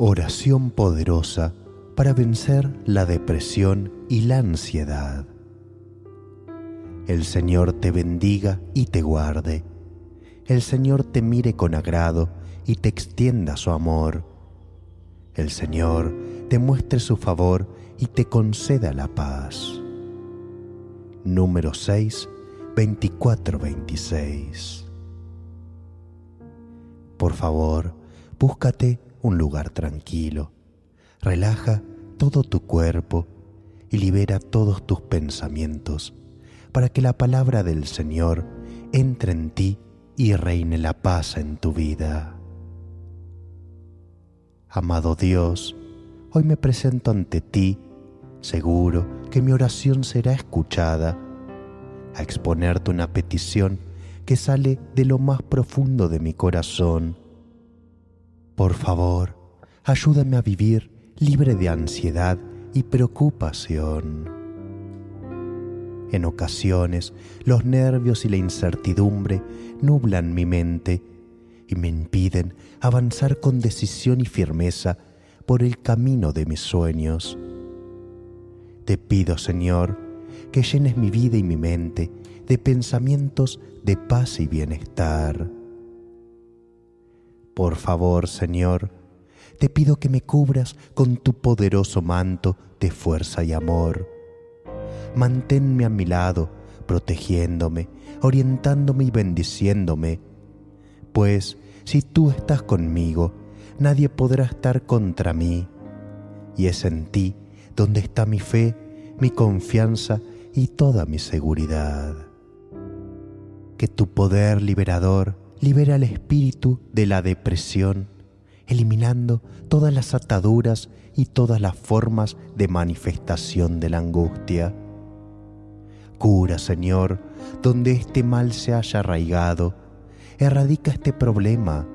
Oración poderosa para vencer la depresión y la ansiedad. El Señor te bendiga y te guarde. El Señor te mire con agrado y te extienda su amor. El Señor te muestre su favor y te conceda la paz. Número 6, 24-26. Por favor, búscate un lugar tranquilo. Relaja todo tu cuerpo y libera todos tus pensamientos para que la palabra del Señor entre en ti y reine la paz en tu vida. Amado Dios, hoy me presento ante ti, seguro que mi oración será escuchada, a exponerte una petición que sale de lo más profundo de mi corazón. Por favor, ayúdame a vivir libre de ansiedad y preocupación. En ocasiones, los nervios y la incertidumbre nublan mi mente y me impiden avanzar con decisión y firmeza por el camino de mis sueños. Te pido, Señor, que llenes mi vida y mi mente de pensamientos de paz y bienestar. Por favor, Señor, te pido que me cubras con tu poderoso manto de fuerza y amor. Manténme a mi lado, protegiéndome, orientándome y bendiciéndome pues si tú estás conmigo, nadie podrá estar contra mí. Y es en ti donde está mi fe, mi confianza y toda mi seguridad. Que tu poder liberador libera al espíritu de la depresión, eliminando todas las ataduras y todas las formas de manifestación de la angustia. Cura, Señor, donde este mal se haya arraigado, erradica este problema,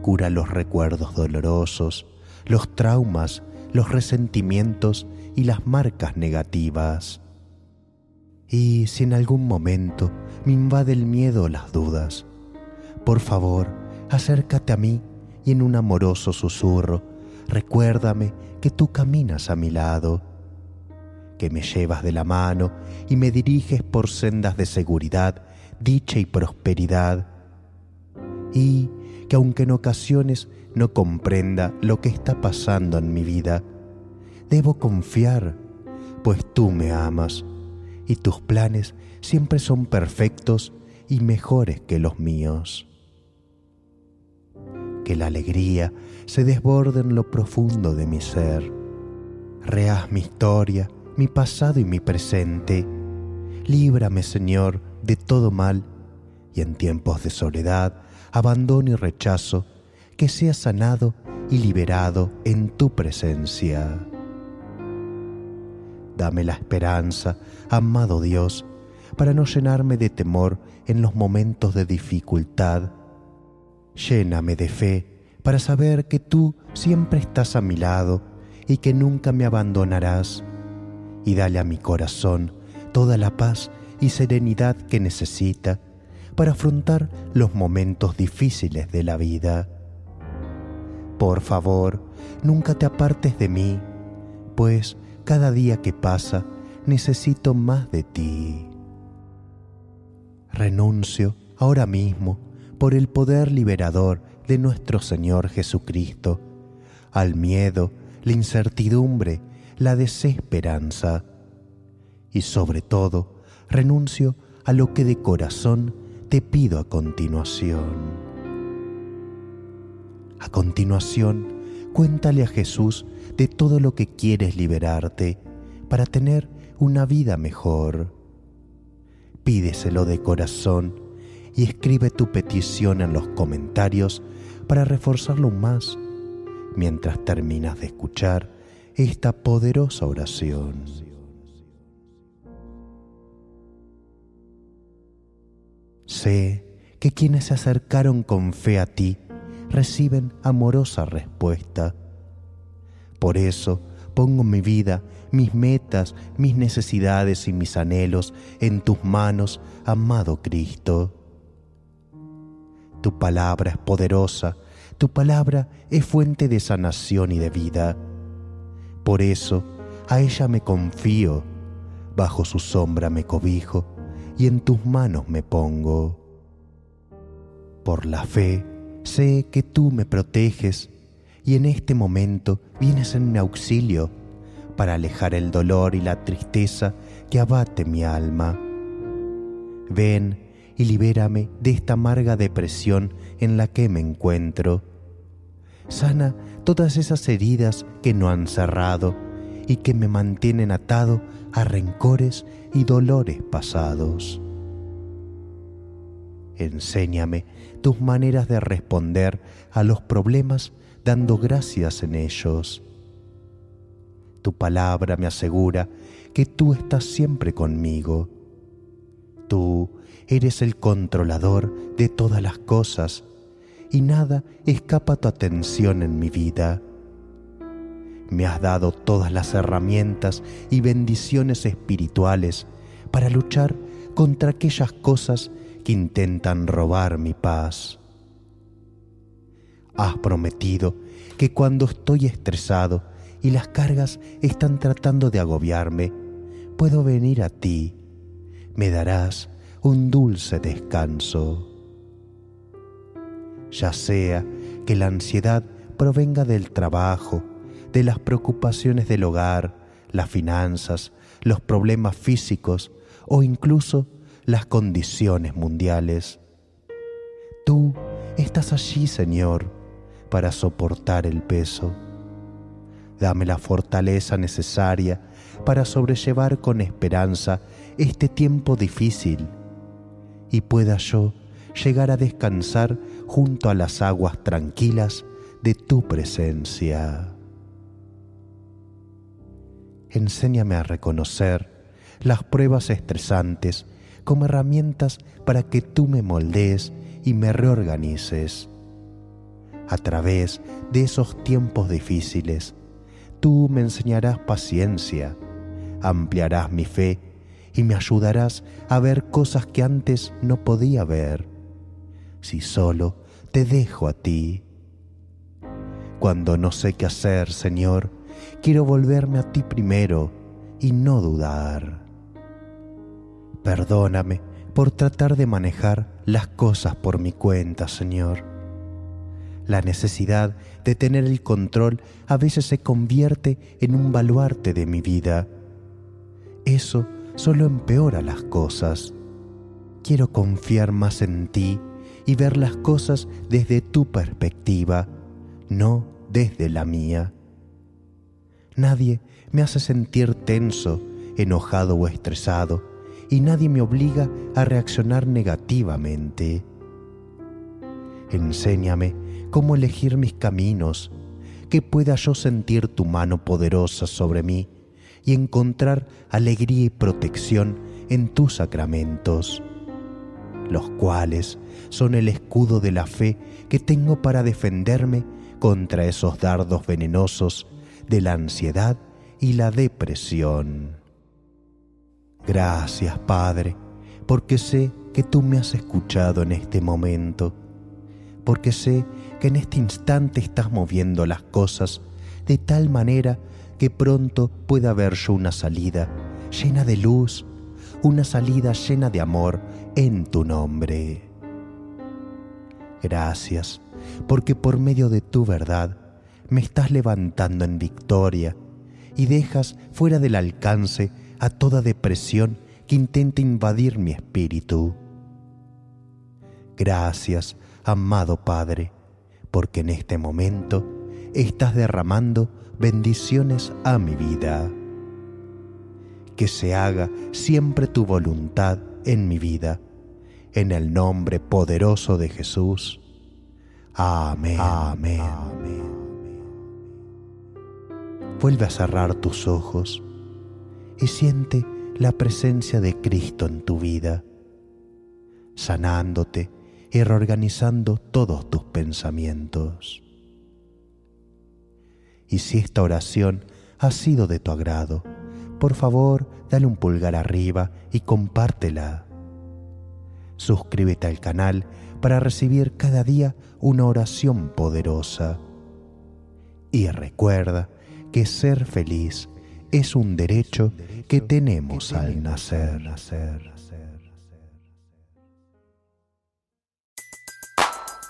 cura los recuerdos dolorosos, los traumas, los resentimientos y las marcas negativas. Y si en algún momento me invade el miedo o las dudas, por favor, acércate a mí y en un amoroso susurro, recuérdame que tú caminas a mi lado, que me llevas de la mano y me diriges por sendas de seguridad, dicha y prosperidad, y que aunque en ocasiones no comprenda lo que está pasando en mi vida, debo confiar, pues tú me amas y tus planes siempre son perfectos y mejores que los míos. Que la alegría se desborde en lo profundo de mi ser. Rehaz mi historia, mi pasado y mi presente. Líbrame, Señor, de todo mal y en tiempos de soledad abandono y rechazo, que sea sanado y liberado en tu presencia. Dame la esperanza, amado Dios, para no llenarme de temor en los momentos de dificultad. Lléname de fe para saber que tú siempre estás a mi lado y que nunca me abandonarás. Y dale a mi corazón toda la paz y serenidad que necesita para afrontar los momentos difíciles de la vida. Por favor, nunca te apartes de mí, pues cada día que pasa necesito más de ti. Renuncio ahora mismo por el poder liberador de nuestro Señor Jesucristo, al miedo, la incertidumbre, la desesperanza. Y sobre todo, renuncio a lo que de corazón te pido a continuación. A continuación, cuéntale a Jesús de todo lo que quieres liberarte para tener una vida mejor. Pídeselo de corazón y escribe tu petición en los comentarios para reforzarlo más mientras terminas de escuchar esta poderosa oración. Sé que quienes se acercaron con fe a ti reciben amorosa respuesta. Por eso pongo mi vida, mis metas, mis necesidades y mis anhelos en tus manos, amado Cristo. Tu palabra es poderosa, tu palabra es fuente de sanación y de vida. Por eso a ella me confío, bajo su sombra me cobijo y en tus manos me pongo. Por la fe sé que tú me proteges y en este momento vienes en mi auxilio para alejar el dolor y la tristeza que abate mi alma. Ven y libérame de esta amarga depresión en la que me encuentro. Sana todas esas heridas que no han cerrado y que me mantienen atado a rencores y dolores pasados. Enséñame tus maneras de responder a los problemas dando gracias en ellos. Tu palabra me asegura que tú estás siempre conmigo. Tú eres el controlador de todas las cosas y nada escapa a tu atención en mi vida. Me has dado todas las herramientas y bendiciones espirituales para luchar contra aquellas cosas que intentan robar mi paz. Has prometido que cuando estoy estresado y las cargas están tratando de agobiarme, puedo venir a ti. Me darás un dulce descanso. Ya sea que la ansiedad provenga del trabajo, de las preocupaciones del hogar, las finanzas, los problemas físicos o incluso las condiciones mundiales. Tú estás allí, Señor, para soportar el peso. Dame la fortaleza necesaria para sobrellevar con esperanza este tiempo difícil y pueda yo llegar a descansar junto a las aguas tranquilas de tu presencia. Enséñame a reconocer las pruebas estresantes como herramientas para que tú me moldees y me reorganices. A través de esos tiempos difíciles, tú me enseñarás paciencia, ampliarás mi fe y me ayudarás a ver cosas que antes no podía ver, si solo te dejo a ti. Cuando no sé qué hacer, Señor, quiero volverme a ti primero y no dudar. Perdóname por tratar de manejar las cosas por mi cuenta, Señor. La necesidad de tener el control a veces se convierte en un baluarte de mi vida. Eso solo empeora las cosas. Quiero confiar más en ti y ver las cosas desde tu perspectiva, no desde la mía. Nadie me hace sentir tenso, enojado o estresado y nadie me obliga a reaccionar negativamente. Enséñame cómo elegir mis caminos, que pueda yo sentir tu mano poderosa sobre mí y encontrar alegría y protección en tus sacramentos, los cuales son el escudo de la fe que tengo para defenderme contra esos dardos venenosos de la ansiedad y la depresión. Gracias, Padre, porque sé que tú me has escuchado en este momento, porque sé que en este instante estás moviendo las cosas de tal manera que pronto pueda haber yo una salida llena de luz, una salida llena de amor en tu nombre. Gracias, porque por medio de tu verdad me estás levantando en victoria y dejas fuera del alcance a toda depresión que intente invadir mi espíritu. Gracias, amado Padre, porque en este momento estás derramando bendiciones a mi vida. Que se haga siempre tu voluntad en mi vida, en el nombre poderoso de Jesús. Amén. Amén. Amén. Vuelve a cerrar tus ojos y siente la presencia de Cristo en tu vida, sanándote y reorganizando todos tus pensamientos. Y si esta oración ha sido de tu agrado, por favor dale un pulgar arriba y compártela. Suscríbete al canal para recibir cada día una oración poderosa. Y recuerda que ser feliz es un derecho que tenemos al nacer.